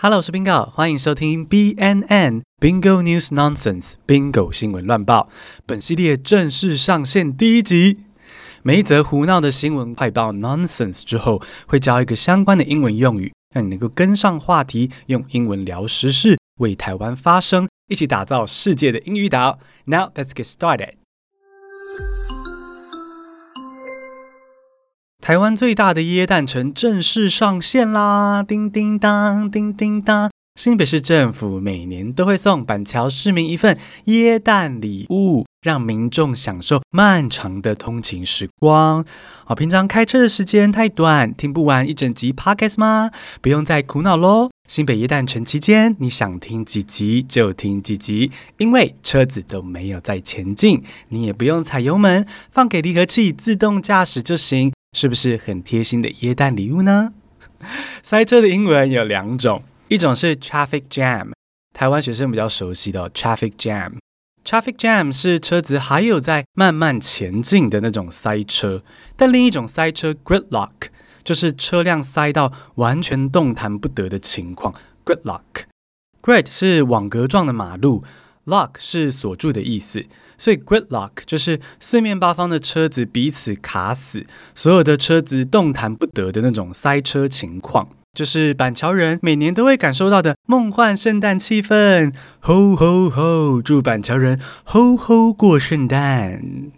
Hello，我是 Bingo，欢迎收听 BNN Bingo News Nonsense Bingo 新闻乱报。本系列正式上线第一集。每一则胡闹的新闻快报 Nonsense 之后，会教一个相关的英文用语，让你能够跟上话题，用英文聊时事，为台湾发声，一起打造世界的英语岛。Now let's get started。台湾最大的椰蛋城正式上线啦！叮叮当，叮叮当。新北市政府每年都会送板桥市民一份椰蛋礼物，让民众享受漫长的通勤时光。好，平常开车的时间太短，听不完一整集 Podcast 吗？不用再苦恼喽！新北椰蛋城期间，你想听几集就听几集，因为车子都没有在前进，你也不用踩油门，放给离合器自动驾驶就行。是不是很贴心的耶诞礼物呢？塞车的英文有两种，一种是 traffic jam，台湾学生比较熟悉的、traffic jam。traffic jam 是车子还有在慢慢前进的那种塞车，但另一种塞车 gridlock 就是车辆塞到完全动弹不得的情况。gridlock grid 是网格状的马路，lock 是锁住的意思。所以 gridlock 就是四面八方的车子彼此卡死，所有的车子动弹不得的那种塞车情况，就是板桥人每年都会感受到的梦幻圣诞气氛。吼吼吼！祝板桥人吼吼过圣诞。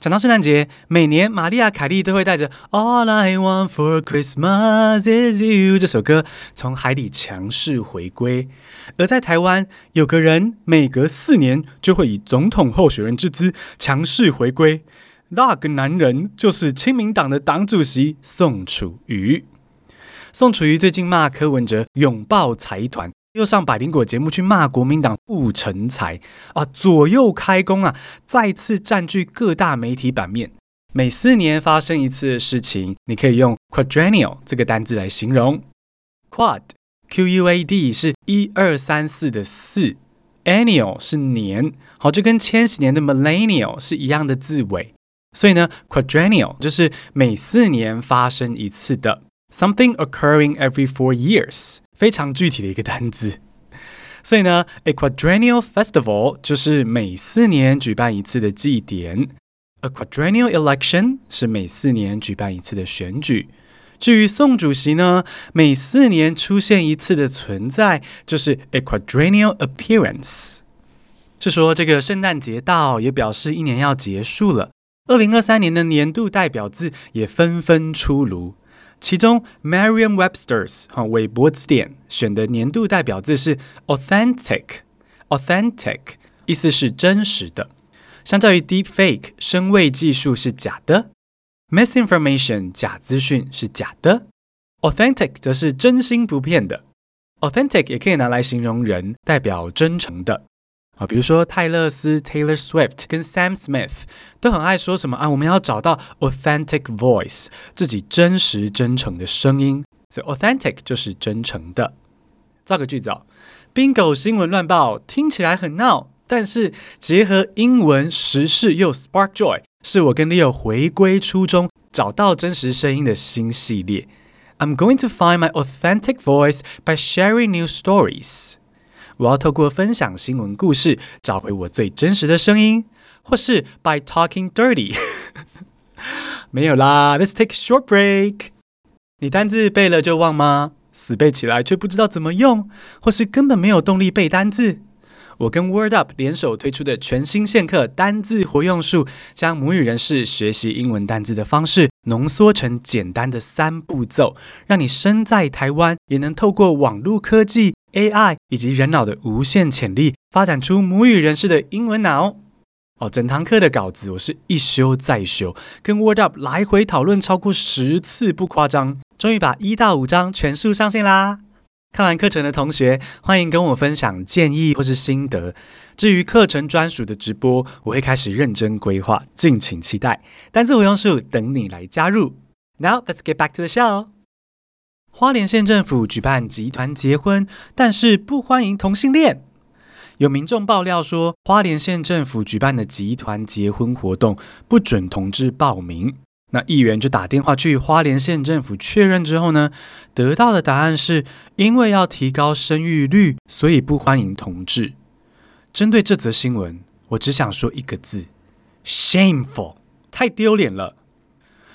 讲到圣诞节，每年玛丽亚凯莉都会带着《All I Want for Christmas Is You》这首歌从海里强势回归。而在台湾，有个人每隔四年就会以总统候选人之姿强势回归，那个男人就是亲民党的党主席宋楚瑜。宋楚瑜最近骂柯文哲拥抱财团。又上百灵果节目去骂国民党不成才啊，左右开弓啊，再次占据各大媒体版面。每四年发生一次的事情，你可以用 quadrennial 这个单字来形容。quad q u a d 是一二三四的四，annual 是年，好，就跟千禧年的 millennial 是一样的字尾。所以呢，quadrennial 就是每四年发生一次的 something occurring every four years。非常具体的一个单字，所以呢，a quadrennial festival 就是每四年举办一次的祭典，a quadrennial election 是每四年举办一次的选举。至于宋主席呢，每四年出现一次的存在，就是 a quadrennial appearance。是说这个圣诞节到，也表示一年要结束了。二零二三年的年度代表字也纷纷出炉。其中，Merriam-Webster's 哈韦博字典选的年度代表字是 authentic，authentic 意思是真实的。相较于 deepfake 声位技术是假的，misinformation 假资讯是假的，authentic 则是真心不骗的。authentic 也可以拿来形容人，代表真诚的。啊，比如说泰勒斯 （Taylor Swift） 跟 Sam Smith 都很爱说什么啊，我们要找到 authentic voice，自己真实真诚的声音。所以 authentic 就是真诚的。造个句子哦，Bingo 新闻乱报听起来很闹，但是结合英文时事又 spark joy，是我跟 Leo 回归初衷，找到真实声音的新系列。I'm going to find my authentic voice by sharing new stories. 我要透过分享新闻故事，找回我最真实的声音，或是 by talking dirty。没有啦，Let's take a short break。你单字背了就忘吗？死背起来却不知道怎么用，或是根本没有动力背单字？我跟 Word Up 联手推出的全新线课单字活用术，将母语人士学习英文单字的方式浓缩成简单的三步骤，让你身在台湾也能透过网络科技。AI 以及人脑的无限潜力，发展出母语人士的英文脑。哦，整堂课的稿子我是一修再修，跟 Word Up 来回讨论超过十次，不夸张。终于把一到五章全数上线啦！看完课程的同学，欢迎跟我分享建议或是心得。至于课程专属的直播，我会开始认真规划，敬请期待。单字活用术等你来加入。Now let's get back to the show. 花莲县政府举办集团结婚，但是不欢迎同性恋。有民众爆料说，花莲县政府举办的集团结婚活动不准同志报名。那议员就打电话去花莲县政府确认之后呢，得到的答案是因为要提高生育率，所以不欢迎同志。针对这则新闻，我只想说一个字：shameful，太丢脸了。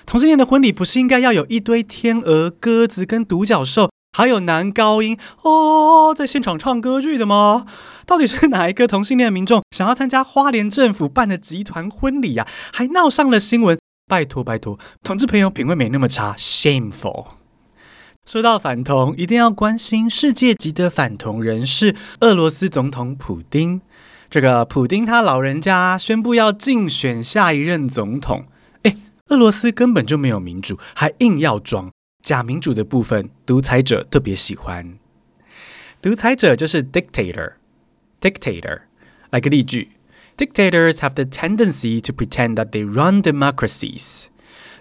同性恋的婚礼不是应该要有一堆天鹅、鸽子跟独角兽，还有男高音哦，在现场唱歌剧的吗？到底是哪一个同性恋民众想要参加花莲政府办的集团婚礼呀、啊？还闹上了新闻。拜托拜托，同志朋友品味没那么差，shameful。说到反同，一定要关心世界级的反同人士——俄罗斯总统普丁。这个普丁他老人家宣布要竞选下一任总统。俄罗斯根本就没有民主，还硬要装假民主的部分，独裁者特别喜欢。独裁者就是 dictator，dictator。来个例句。Dictators have the tendency to pretend that they run democracies.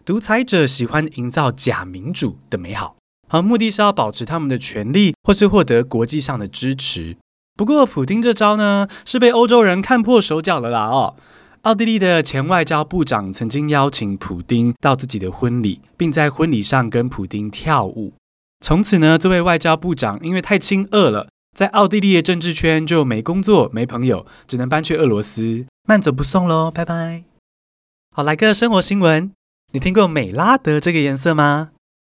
独裁者喜欢营造假民主的美好，好，目的是要保持他们的权力，或是获得国际上的支持。不过，普丁这招呢，是被欧洲人看破手脚了啦哦。奥地利的前外交部长曾经邀请普丁到自己的婚礼，并在婚礼上跟普丁跳舞。从此呢，这位外交部长因为太亲俄了。在奥地利的政治圈就没工作、没朋友，只能搬去俄罗斯，慢走不送喽，拜拜。好，来个生活新闻，你听过美拉德这个颜色吗？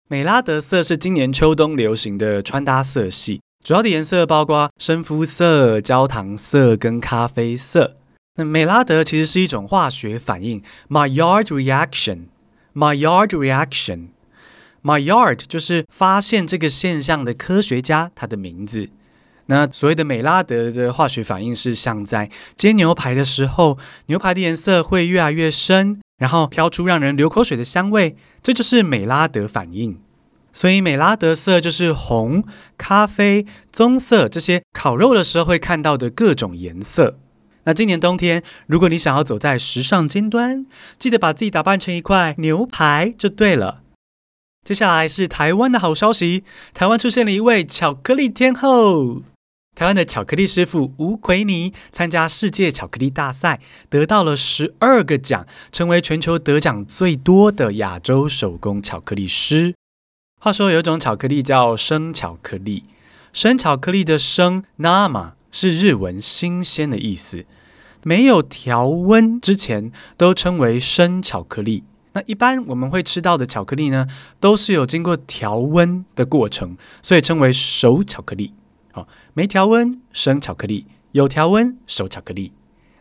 美拉德色是今年秋冬流行的穿搭色系，主要的颜色包括深肤色、焦糖色跟咖啡色。那美拉德其实是一种化学反应，Maillard reaction，Maillard reaction，Maillard 就是发现这个现象的科学家，他的名字。那所谓的美拉德的化学反应是像在煎牛排的时候，牛排的颜色会越来越深，然后飘出让人流口水的香味，这就是美拉德反应。所以美拉德色就是红、咖啡、棕色这些烤肉的时候会看到的各种颜色。那今年冬天，如果你想要走在时尚尖端，记得把自己打扮成一块牛排就对了。接下来是台湾的好消息，台湾出现了一位巧克力天后。台湾的巧克力师傅吴奎尼参加世界巧克力大赛，得到了十二个奖，成为全球得奖最多的亚洲手工巧克力师。话说有一种巧克力叫生巧克力，生巧克力的生 nama 是日文新鲜的意思，没有调温之前都称为生巧克力。那一般我们会吃到的巧克力呢，都是有经过调温的过程，所以称为熟巧克力。好，没调温生巧克力，有调温熟巧克力。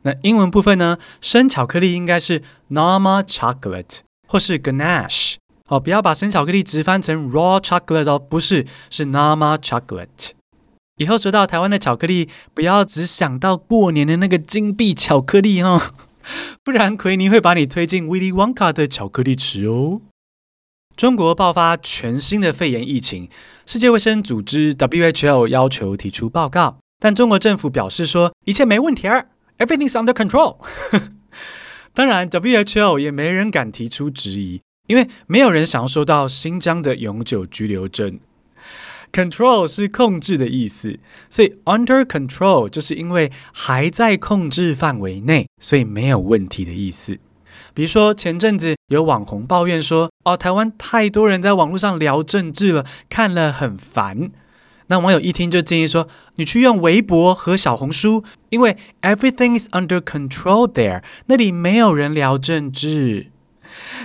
那英文部分呢？生巧克力应该是 Nama chocolate 或是 ganache。好，不要把生巧克力直翻成 raw chocolate 哦，不是，是 Nama chocolate。以后说到台湾的巧克力，不要只想到过年的那个金币巧克力哈、哦，不然奎尼会把你推进威利旺卡的巧克力池哦。中国爆发全新的肺炎疫情，世界卫生组织 WHO 要求提出报告，但中国政府表示说一切没问题，Everything's under control。当然，WHO 也没人敢提出质疑，因为没有人想要收到新疆的永久居留证。Control 是控制的意思，所以 under control 就是因为还在控制范围内，所以没有问题的意思。比如说，前阵子有网红抱怨说：“哦，台湾太多人在网络上聊政治了，看了很烦。”那网友一听就建议说：“你去用微博和小红书，因为 everything is under control there，那里没有人聊政治。”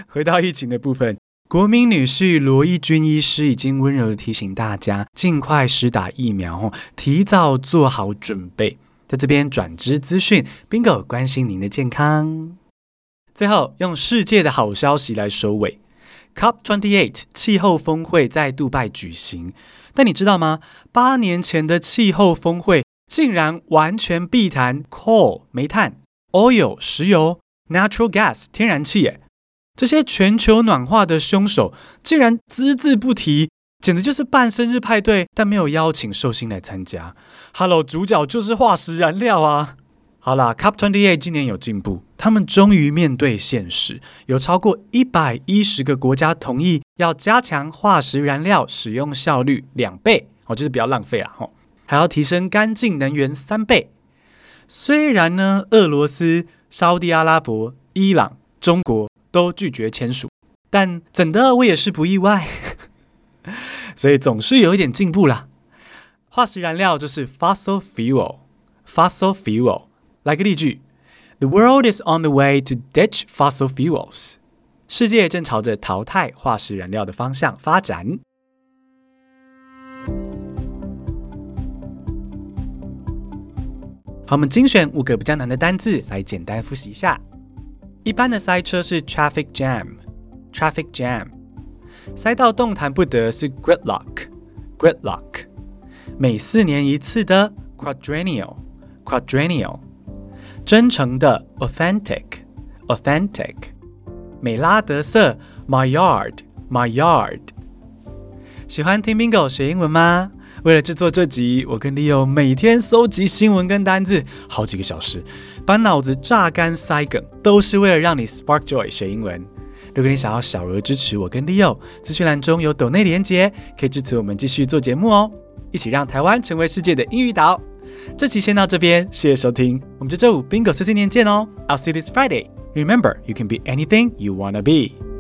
回到疫情的部分，国民女婿罗一钧医师已经温柔地提醒大家，尽快施打疫苗，提早做好准备。在这边转知资讯，Bingo 关心您的健康。最后，用世界的好消息来收尾。COP28 气候峰会在杜拜举行，但你知道吗？八年前的气候峰会竟然完全避谈 coal 煤炭、oil 石油、natural gas 天然气，诶，这些全球暖化的凶手竟然只字不提，简直就是办生日派对，但没有邀请寿星来参加。Hello，主角就是化石燃料啊！好啦，COP28 今年有进步，他们终于面对现实，有超过一百一十个国家同意要加强化石燃料使用效率两倍，哦，就是不要浪费啊，吼，还要提升干净能源三倍。虽然呢，俄罗斯、沙乌地阿拉伯、伊朗、中国都拒绝签署，但怎的我也是不意外，所以总是有一点进步啦。化石燃料就是 fossil fuel，fossil fuel。来个例句：The world is on the way to ditch fossil fuels。世界正朝着淘汰化石燃料的方向发展。好，我们精选五个比较难的单字来简单复习一下。一般的塞车是 traffic jam，traffic jam。塞到动弹不得是 gridlock，gridlock。每四年一次的 quadrennial，quadrennial。真诚的 authentic，authentic。美拉德色，my yard，my yard。喜欢听 Bingo 学英文吗？为了制作这集，我跟 Leo 每天搜集新闻跟单字，好几个小时，把脑子榨干塞梗，都是为了让你 spark joy 学英文。如果你想要小额支持我跟 Leo，资讯栏中有抖内连结，可以支持我们继续做节目哦，一起让台湾成为世界的英语岛。这期先到这边，谢谢收听，我们就周五 Bingo 碎碎念见哦。I'll see you this Friday. Remember, you can be anything you wanna be.